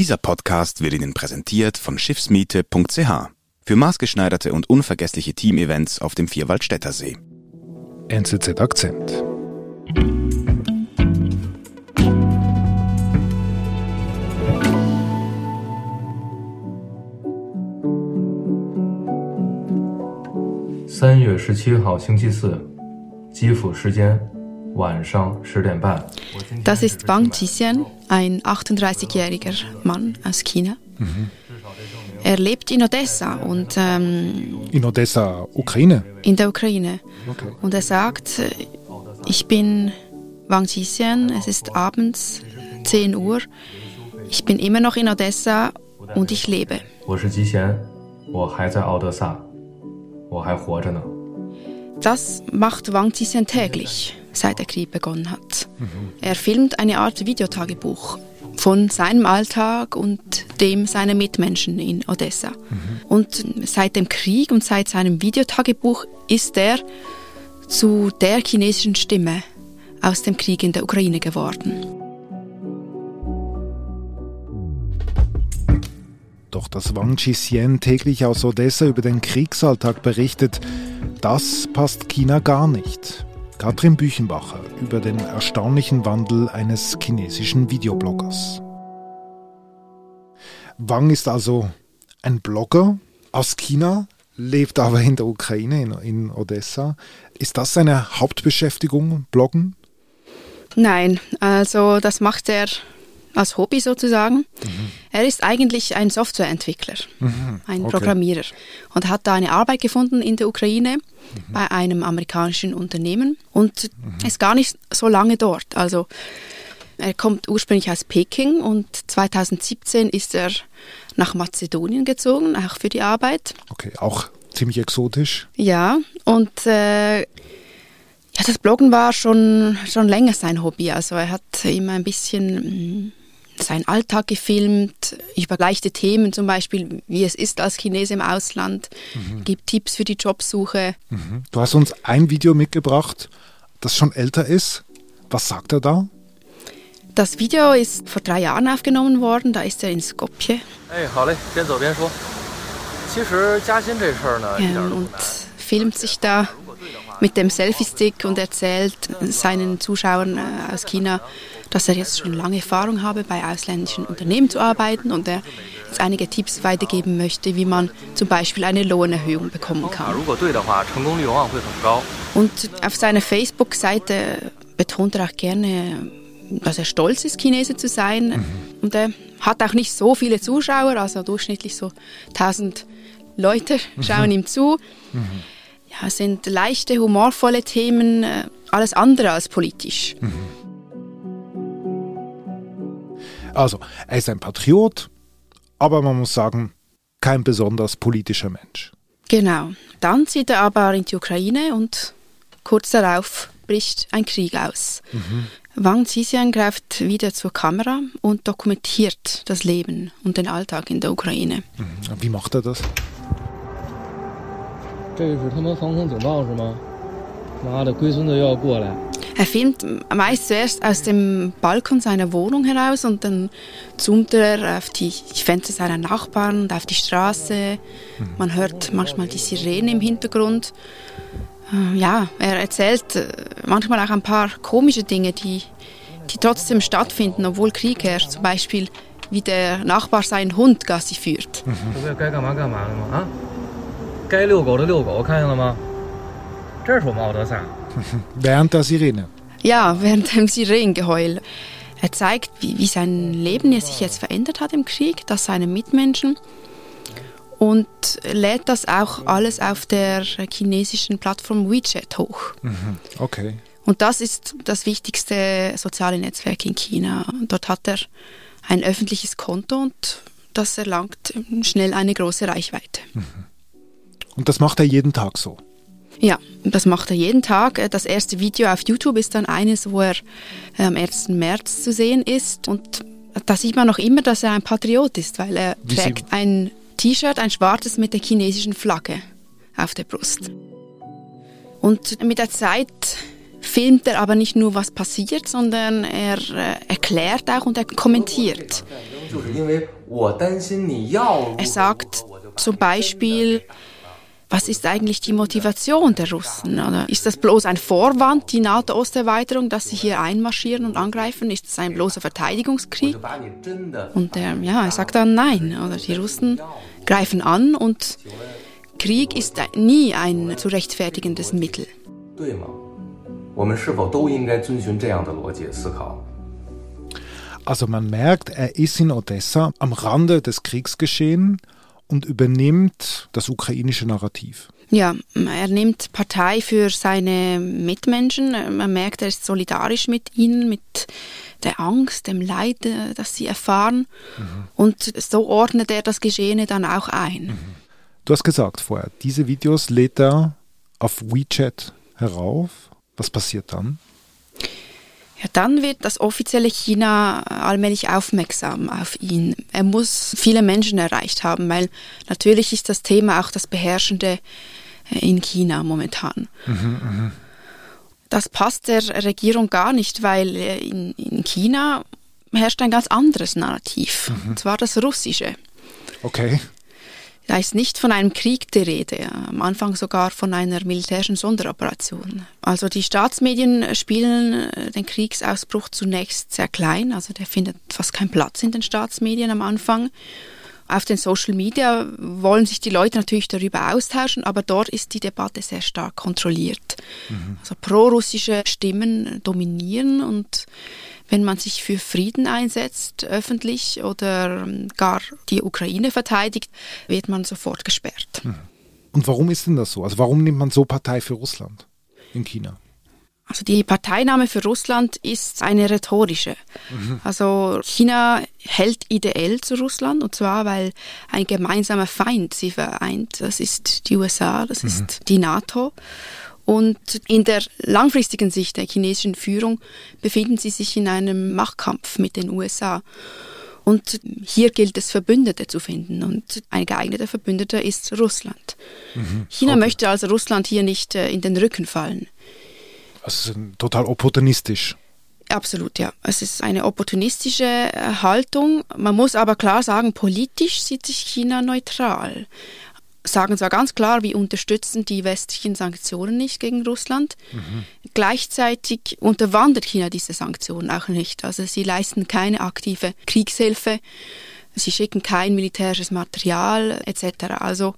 Dieser Podcast wird Ihnen präsentiert von Schiffsmiete.ch für maßgeschneiderte und unvergessliche Teamevents auf dem Vierwaldstätter See. NZZ Akzent. San 十七号星期四，基辅时间晚上十点半。 das ist Wang Jixian, ein 38-jähriger Mann aus China. Mhm. Er lebt in Odessa und ähm, in Odessa, Ukraine. In der Ukraine. Okay. Und er sagt, ich bin Wang Jixian, es ist abends 10 Uhr. Ich bin immer noch in Odessa und ich lebe. Das macht Wang Jixian täglich seit der Krieg begonnen hat. Er filmt eine Art Videotagebuch von seinem Alltag und dem seiner Mitmenschen in Odessa. Und seit dem Krieg und seit seinem Videotagebuch ist er zu der chinesischen Stimme aus dem Krieg in der Ukraine geworden. Doch dass Wang Qixien täglich aus Odessa über den Kriegsalltag berichtet, das passt China gar nicht. Katrin Büchenbacher über den erstaunlichen Wandel eines chinesischen Videobloggers. Wang ist also ein Blogger aus China, lebt aber in der Ukraine, in, in Odessa. Ist das seine Hauptbeschäftigung, Bloggen? Nein, also das macht er als Hobby sozusagen. Er ist eigentlich ein Softwareentwickler, ein okay. Programmierer und hat da eine Arbeit gefunden in der Ukraine bei einem amerikanischen Unternehmen und ist gar nicht so lange dort. Also er kommt ursprünglich aus Peking und 2017 ist er nach Mazedonien gezogen, auch für die Arbeit. Okay, auch ziemlich exotisch. Ja, und äh, ja, das Bloggen war schon, schon länger sein Hobby. Also er hat immer ein bisschen mh, seinen Alltag gefilmt, über leichte Themen zum Beispiel, wie es ist als Chinese im Ausland, mhm. gibt Tipps für die Jobsuche. Mhm. Du hast uns ein Video mitgebracht, das schon älter ist. Was sagt er da? Das Video ist vor drei Jahren aufgenommen worden, da ist er in Skopje. Hey, hallo, ja, und filmt sich da mit dem Selfie-Stick und erzählt seinen Zuschauern äh, aus China, dass er jetzt schon lange Erfahrung habe, bei ausländischen Unternehmen zu arbeiten und er jetzt einige Tipps weitergeben möchte, wie man zum Beispiel eine Lohnerhöhung bekommen kann. Und auf seiner Facebook-Seite betont er auch gerne, dass er stolz ist, Chinese zu sein. Mhm. Und er hat auch nicht so viele Zuschauer, also durchschnittlich so 1000 Leute mhm. schauen ihm zu. Mhm. Ja, es sind leichte, humorvolle Themen, äh, alles andere als politisch. Also, er ist ein Patriot, aber man muss sagen, kein besonders politischer Mensch. Genau. Dann zieht er aber in die Ukraine und kurz darauf bricht ein Krieg aus. Wang Zixian greift wieder zur Kamera und dokumentiert das Leben und den Alltag in der Ukraine. Wie macht er das? 这个是他们防空警报是吗？妈的，龟孙子又要过来！ Er filmt meist zuerst aus dem Balkon seiner Wohnung heraus und dann zoomt er auf die Fenster seiner Nachbarn und auf die Straße. Man hört manchmal die Sirene im Hintergrund. Äh, Ja, er erzählt äh, manchmal auch ein paar komische Dinge, die, die trotzdem stattfinden, obwohl Krieg herrscht. Zum Beispiel, wie der Nachbar seinen Hund Gassi führt. 这不 该该干嘛干嘛了吗？啊，该遛狗的遛狗，看见了吗？这是我们奥德萨。 Während der Sirene. Ja, während dem Sirenengeheul. Er zeigt, wie, wie sein Leben sich jetzt verändert hat im Krieg, das seine Mitmenschen. Und lädt das auch alles auf der chinesischen Plattform WeChat hoch. Okay. Und das ist das wichtigste soziale Netzwerk in China. Dort hat er ein öffentliches Konto und das erlangt schnell eine große Reichweite. Und das macht er jeden Tag so. Ja, das macht er jeden Tag. Das erste Video auf YouTube ist dann eines, wo er äh, am 1. März zu sehen ist. Und da sieht man noch immer, dass er ein Patriot ist, weil er Wie trägt Sie- ein T-Shirt, ein schwarzes mit der chinesischen Flagge auf der Brust. Und mit der Zeit filmt er aber nicht nur, was passiert, sondern er äh, erklärt auch und er kommentiert. Er sagt zum Beispiel, was ist eigentlich die Motivation der Russen? Oder ist das bloß ein Vorwand, die NATO-Osterweiterung, dass sie hier einmarschieren und angreifen? Ist das ein bloßer Verteidigungskrieg? Und er, ja, er sagt dann nein. Oder die Russen greifen an und Krieg ist nie ein zu rechtfertigendes Mittel. Also man merkt, er ist in Odessa am Rande des Kriegsgeschehens und übernimmt das ukrainische Narrativ. Ja, er nimmt Partei für seine Mitmenschen. Man merkt, er ist solidarisch mit ihnen, mit der Angst, dem Leid, äh, das sie erfahren. Mhm. Und so ordnet er das Geschehene dann auch ein. Mhm. Du hast gesagt vorher, diese Videos lädt er auf WeChat herauf. Was passiert dann? Ja, dann wird das offizielle China allmählich aufmerksam auf ihn. Er muss viele Menschen erreicht haben, weil natürlich ist das Thema auch das Beherrschende äh, in China momentan. Mhm, mh. Das passt der Regierung gar nicht, weil äh, in, in China herrscht ein ganz anderes Narrativ, mhm. und zwar das russische. Okay. Da ist nicht von einem Krieg die Rede, am Anfang sogar von einer militärischen Sonderoperation. Also die Staatsmedien spielen äh, den Kriegsausbruch zunächst sehr klein, also der findet fast keinen Platz in den Staatsmedien am Anfang. Auf den Social Media wollen sich die Leute natürlich darüber austauschen, aber dort ist die Debatte sehr stark kontrolliert. Mhm. Also prorussische Stimmen dominieren und wenn man sich für Frieden einsetzt, öffentlich oder ähm, gar die Ukraine verteidigt, wird man sofort gesperrt. Hm. Und warum ist denn das so? Also warum nimmt man so Partei für Russland in China? Also die Parteinahme für Russland ist eine rhetorische. Mhm. Also China hält ideell zu Russland und zwar, weil ein gemeinsamer Feind sie vereint. Das ist die USA, das mhm. ist die NATO. Und in der langfristigen Sicht der chinesischen Führung befinden sie sich in einem Machtkampf mit den USA. Und hier gilt es, Verbündete zu finden. Und ein geeigneter Verbündeter ist Russland. Mhm. China okay. möchte also Russland hier nicht äh, in den Rücken fallen. Also total opportunistisch. Absolut, ja. Es ist eine opportunistische äh, Haltung. Man muss aber klar sagen, politisch sieht sich China neutral sagen zwar ganz klar, wir unterstützen die westlichen Sanktionen nicht gegen Russland. Mhm. Gleichzeitig unterwandert China diese Sanktionen auch nicht. Also sie leisten keine aktive Kriegshilfe, sie schicken kein militärisches Material etc. Also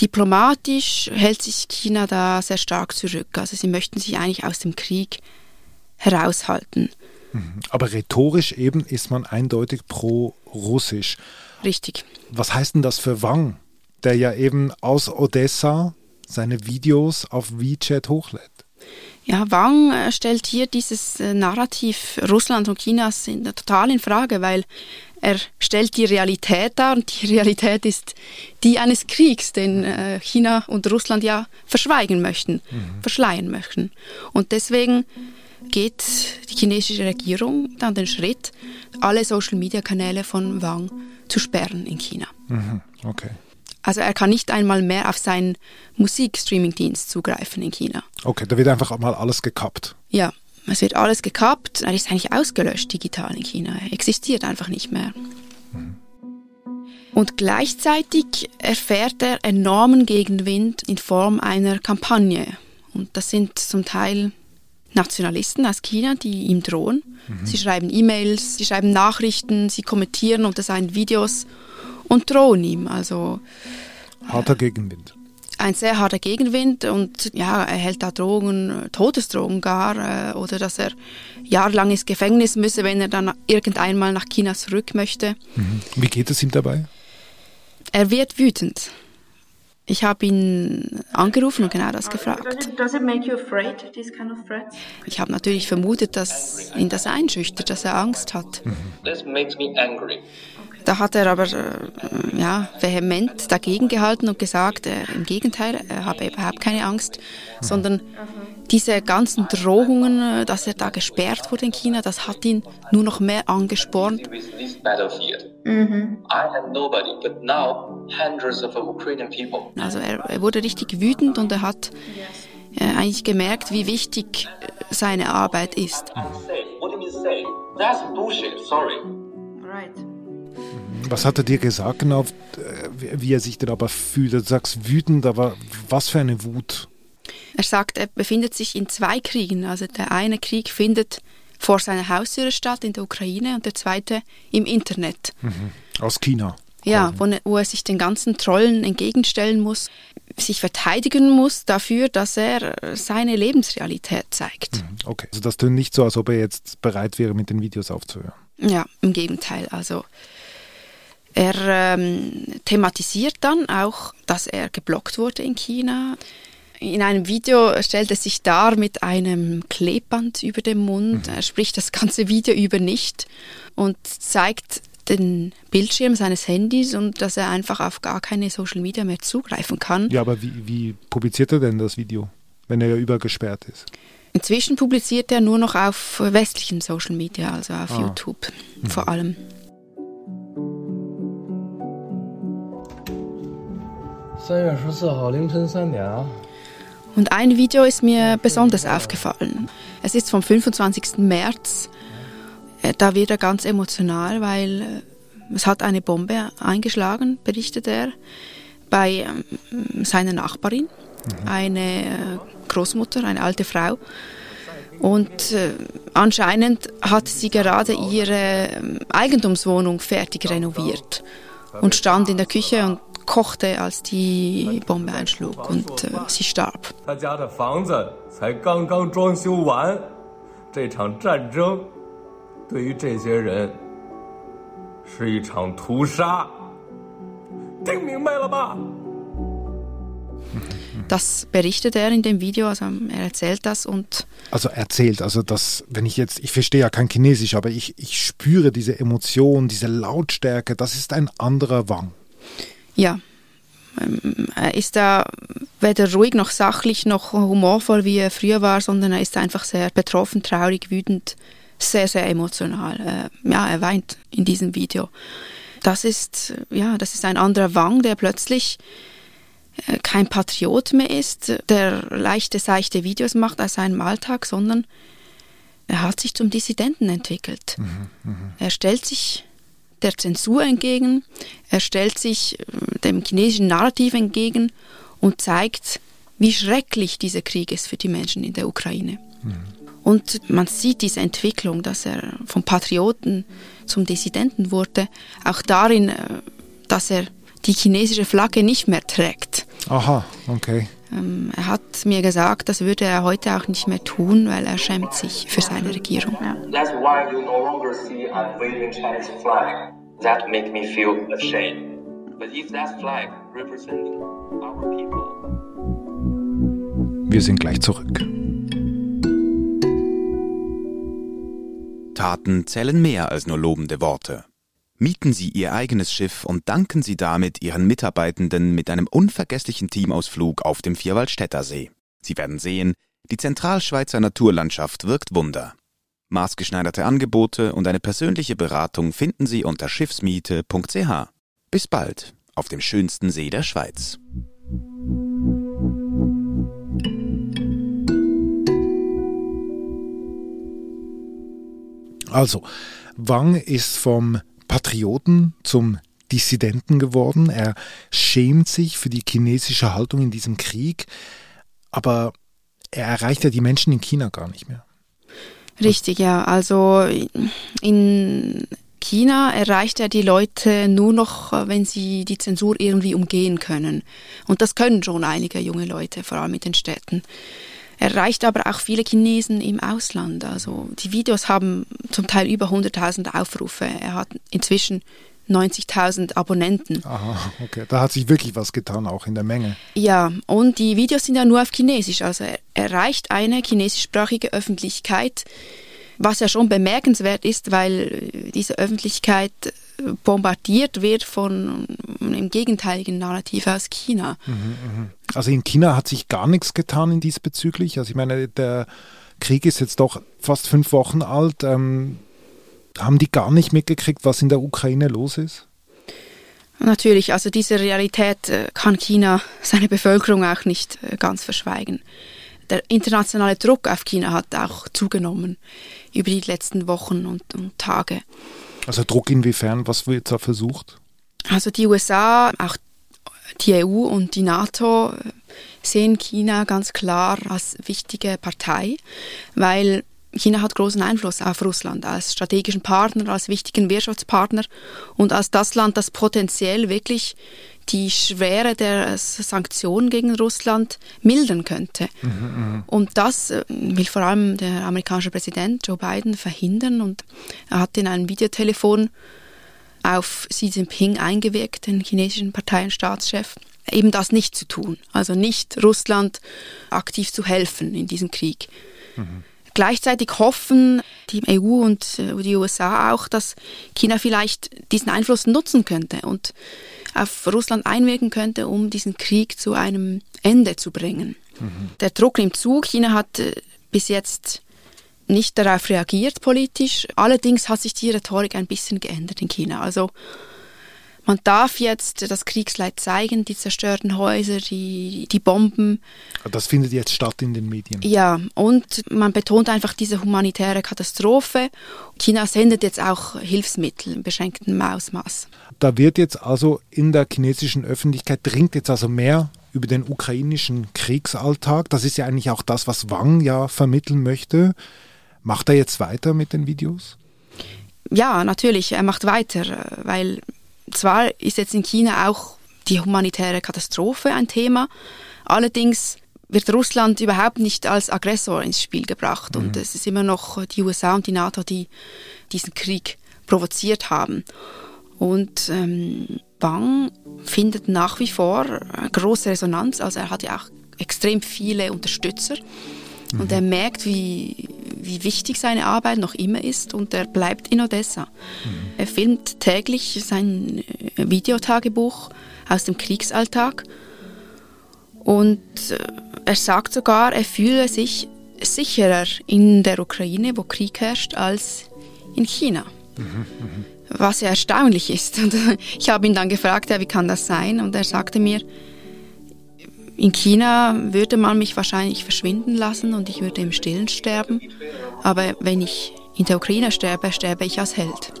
diplomatisch hält sich China da sehr stark zurück. Also sie möchten sich eigentlich aus dem Krieg heraushalten. Mhm. Aber rhetorisch eben ist man eindeutig pro-russisch. Richtig. Was heißt denn das für Wang? Der ja eben aus Odessa seine Videos auf WeChat hochlädt. Ja, Wang äh, stellt hier dieses äh, Narrativ Russlands und Chinas in, total in Frage, weil er stellt die Realität dar und die Realität ist die eines Kriegs, den äh, China und Russland ja verschweigen möchten, mhm. verschleiern möchten. Und deswegen geht die chinesische Regierung dann den Schritt, alle Social-Media-Kanäle von Wang zu sperren in China. Mhm. Okay. Also er kann nicht einmal mehr auf seinen Musikstreaming-Dienst zugreifen in China. Okay, da wird einfach mal alles gekappt. Ja, es wird alles gekappt. Er ist eigentlich ausgelöscht digital in China. Er existiert einfach nicht mehr. Mhm. Und gleichzeitig erfährt er enormen Gegenwind in Form einer Kampagne. Und das sind zum Teil Nationalisten aus China, die ihm drohen. Mhm. Sie schreiben E-Mails, sie schreiben Nachrichten, sie kommentieren unter seinen Videos und drohen ihm. Also harter Gegenwind. Ein sehr harter Gegenwind und ja, er hält da Drogen, Todesdrogen gar äh, oder dass er jahrelang ins Gefängnis müsse, wenn er dann irgendeinmal nach China zurück möchte. Mhm. Wie geht es ihm dabei? Er wird wütend. Ich habe ihn angerufen und genau das gefragt. Ich habe natürlich vermutet, dass ihn das einschüchtert, dass er Angst hat. Mhm. Da hat er aber äh, ja, vehement dagegen gehalten und gesagt, äh, im Gegenteil, er habe überhaupt keine Angst, mhm. sondern diese ganzen Drohungen, äh, dass er da gesperrt wurde in China, das hat ihn nur noch mehr angespornt. Mhm. Also er, er, wurde richtig wütend und er hat äh, eigentlich gemerkt, wie wichtig äh, seine Arbeit ist. Was hat er dir gesagt genau, äh, wie er sich denn aber fühlt? Du sagst wütend, aber was für eine Wut? Er sagt, er befindet sich in zwei Kriegen. Also der eine Krieg findet vor seiner Haustüre statt in der Ukraine und der zweite im Internet. Mhm. Aus China. Ja, wo, wo, er sich den ganzen Trollen entgegenstellen muss, sich verteidigen muss dafür, dass er seine Lebensrealität zeigt. Mhm. Okay, also das tönt nicht so, als ob er jetzt bereit wäre, mit den Videos aufzuhören. Ja, im Gegenteil. Also er ähm, thematisiert dann auch, dass er geblockt wurde in China. In einem Video stellt er sich dar mit einem Klebband über dem Mund. Mhm. Er spricht das ganze Video über nicht und zeigt den Bildschirm seines Handys und dass er einfach auf gar keine Social Media mehr zugreifen kann. Ja, aber wie, wie publiziert er denn das Video, wenn er ja übergesperrt ist? Inzwischen publiziert er nur noch auf westlichen Social Media, also auf ah. YouTube mhm. vor allem. Und ein Video ist mir besonders aufgefallen. Es ist vom 25. März äh, da wird er ganz emotional, weil äh, es hat eine Bombe eingeschlagen, berichtet er, bei ähm, seiner Nachbarin, mhm. eine äh, Großmutter, eine alte Frau. Und äh, anscheinend hat sie gerade ihre äh, Eigentumswohnung fertig renoviert und stand in der Küche und kochte, als die Bombe einschlug und äh, sie starb. Das berichtet er in dem Video, also er erzählt das und. Also erzählt, also das, wenn ich jetzt, ich verstehe ja kein Chinesisch, aber ich, ich spüre diese Emotion, diese Lautstärke, das ist ein anderer Wang. Ja. Ähm, er ist da weder ruhig noch sachlich noch humorvoll, wie er früher war, sondern er ist einfach sehr betroffen, traurig, wütend sehr, sehr emotional. Äh, ja, er weint in diesem Video. Das ist, ja, das ist ein anderer Wang, der plötzlich äh, kein Patriot mehr ist, der leichte, seichte Videos macht aus seinem Alltag, sondern er hat sich zum Dissidenten entwickelt. Mhm, mh. Er stellt sich der Zensur entgegen, er stellt sich äh, dem chinesischen Narrativ entgegen und zeigt, wie schrecklich dieser Krieg ist für die Menschen in der Ukraine. Mhm. Und man sieht diese Entwicklung, dass er vom Patrioten zum Dissidenten wurde, auch darin, äh, dass er die chinesische Flagge nicht mehr trägt. Aha, okay. Ähm, er hat mir gesagt, das würde er heute auch nicht mehr tun, weil er schämt sich für seine Regierung. That's why you no longer see a waving Chinese flag. That make me feel ashamed. But if that flag represents our people. Wir sind gleich zurück. Taten zählen mehr als nur lobende Worte. Mieten Sie Ihr eigenes Schiff und danken Sie damit Ihren Mitarbeitenden mit einem unvergesslichen Teamausflug auf dem Vierwaldstätter See. Sie werden sehen, die Zentralschweizer Naturlandschaft wirkt Wunder. Maßgeschneiderte Angebote und eine persönliche Beratung finden Sie unter schiffsmiete.ch. Bis bald auf dem schönsten See der Schweiz. Also, Wang ist vom Patrioten zum Dissidenten geworden. Er schämt sich für die chinesische Haltung in diesem Krieg, aber er erreicht ja die Menschen in China gar nicht mehr. Richtig, ja. Also in China erreicht er die Leute nur noch, wenn sie die Zensur irgendwie umgehen können. Und das können schon einige junge Leute, vor allem in den Städten. Er erreicht aber auch viele Chinesen im Ausland. Also die Videos haben zum Teil über 100.000 Aufrufe. Er hat inzwischen 90.000 Abonnenten. Aha, okay. Da hat sich wirklich was getan, auch in der Menge. Ja, und die Videos sind ja nur auf Chinesisch. Also er erreicht eine chinesischsprachige Öffentlichkeit, was ja schon bemerkenswert ist, weil diese Öffentlichkeit bombardiert wird von einem gegenteiligen Narrativ aus China. Mhm, mhm. Also in China hat sich gar nichts getan in diesbezüglich. Also ich meine, der Krieg ist jetzt doch fast fünf Wochen alt. Ähm, haben die gar nicht mitgekriegt, was in der Ukraine los ist? Natürlich, also diese Realität äh, kann China seine Bevölkerung auch nicht äh, ganz verschweigen. der internationale Druck auf China hat auch zugenommen über die letzten Wochen und, und Tage. Also Druck inwiefern? Was wird da versucht? Also die USA, auch die EU und die NATO sehen China ganz klar als wichtige Partei, weil China hat großen Einfluss auf Russland als strategischen Partner, als wichtigen Wirtschaftspartner und als das Land, das potenziell wirklich die Schwere der Sanktionen gegen Russland mildern könnte. Mhm, und das äh, will vor allem der amerikanische Präsident Joe Biden verhindern und er hat in einem Videotelefon auf Xi Jinping eingewirkt, den chinesischen Partei- und Staatschef, eben das nicht zu tun. Also nicht Russland aktiv zu helfen in diesem Krieg. Mhm. Gleichzeitig hoffen die EU und äh, die USA auch, dass China vielleicht diesen Einfluss nutzen könnte und auf Russland einwirken könnte, um diesen Krieg zu einem Ende zu bringen. Mhm. Der Druck nimmt zu. China hat äh, bis jetzt nicht darauf reagiert politisch. Allerdings hat sich die Rhetorik ein bisschen geändert in China. Also man darf jetzt das Kriegsleid zeigen, die zerstörten Häuser, die, die Bomben. Das findet jetzt statt in den Medien. Ja, und man betont einfach diese humanitäre Katastrophe. China sendet jetzt auch Hilfsmittel in beschränktem Ausmaß. Da wird jetzt also in der chinesischen Öffentlichkeit dringt jetzt also mehr über den ukrainischen Kriegsalltag. Das ist ja eigentlich auch das, was Wang ja vermitteln möchte. Macht er jetzt weiter mit den Videos? Ja, natürlich, er macht weiter, weil zwar ist jetzt in China auch die humanitäre Katastrophe ein Thema, allerdings wird Russland überhaupt nicht als Aggressor ins Spiel gebracht mhm. und es ist immer noch die USA und die NATO, die diesen Krieg provoziert haben. Und ähm, Wang findet nach wie vor große Resonanz, also er hat ja auch extrem viele Unterstützer mhm. und er merkt, wie, wie wichtig seine Arbeit noch immer ist und er bleibt in Odessa. Mhm. Er filmt täglich sein äh, Videotagebuch aus dem Kriegsalltag und äh, er sagt sogar, er fühle sich sicherer in der Ukraine, wo Krieg herrscht, als in China. Mhm, mh. Was ja erstaunlich ist. Und ich habe ihn dann gefragt, ja, wie kann das sein? Und er sagte mir, in China würde man mich wahrscheinlich verschwinden lassen und ich würde im Stillen sterben. Aber wenn ich in der Ukraine sterbe, sterbe ich als Held.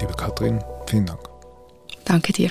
Liebe Katrin, vielen Dank. Danke dir.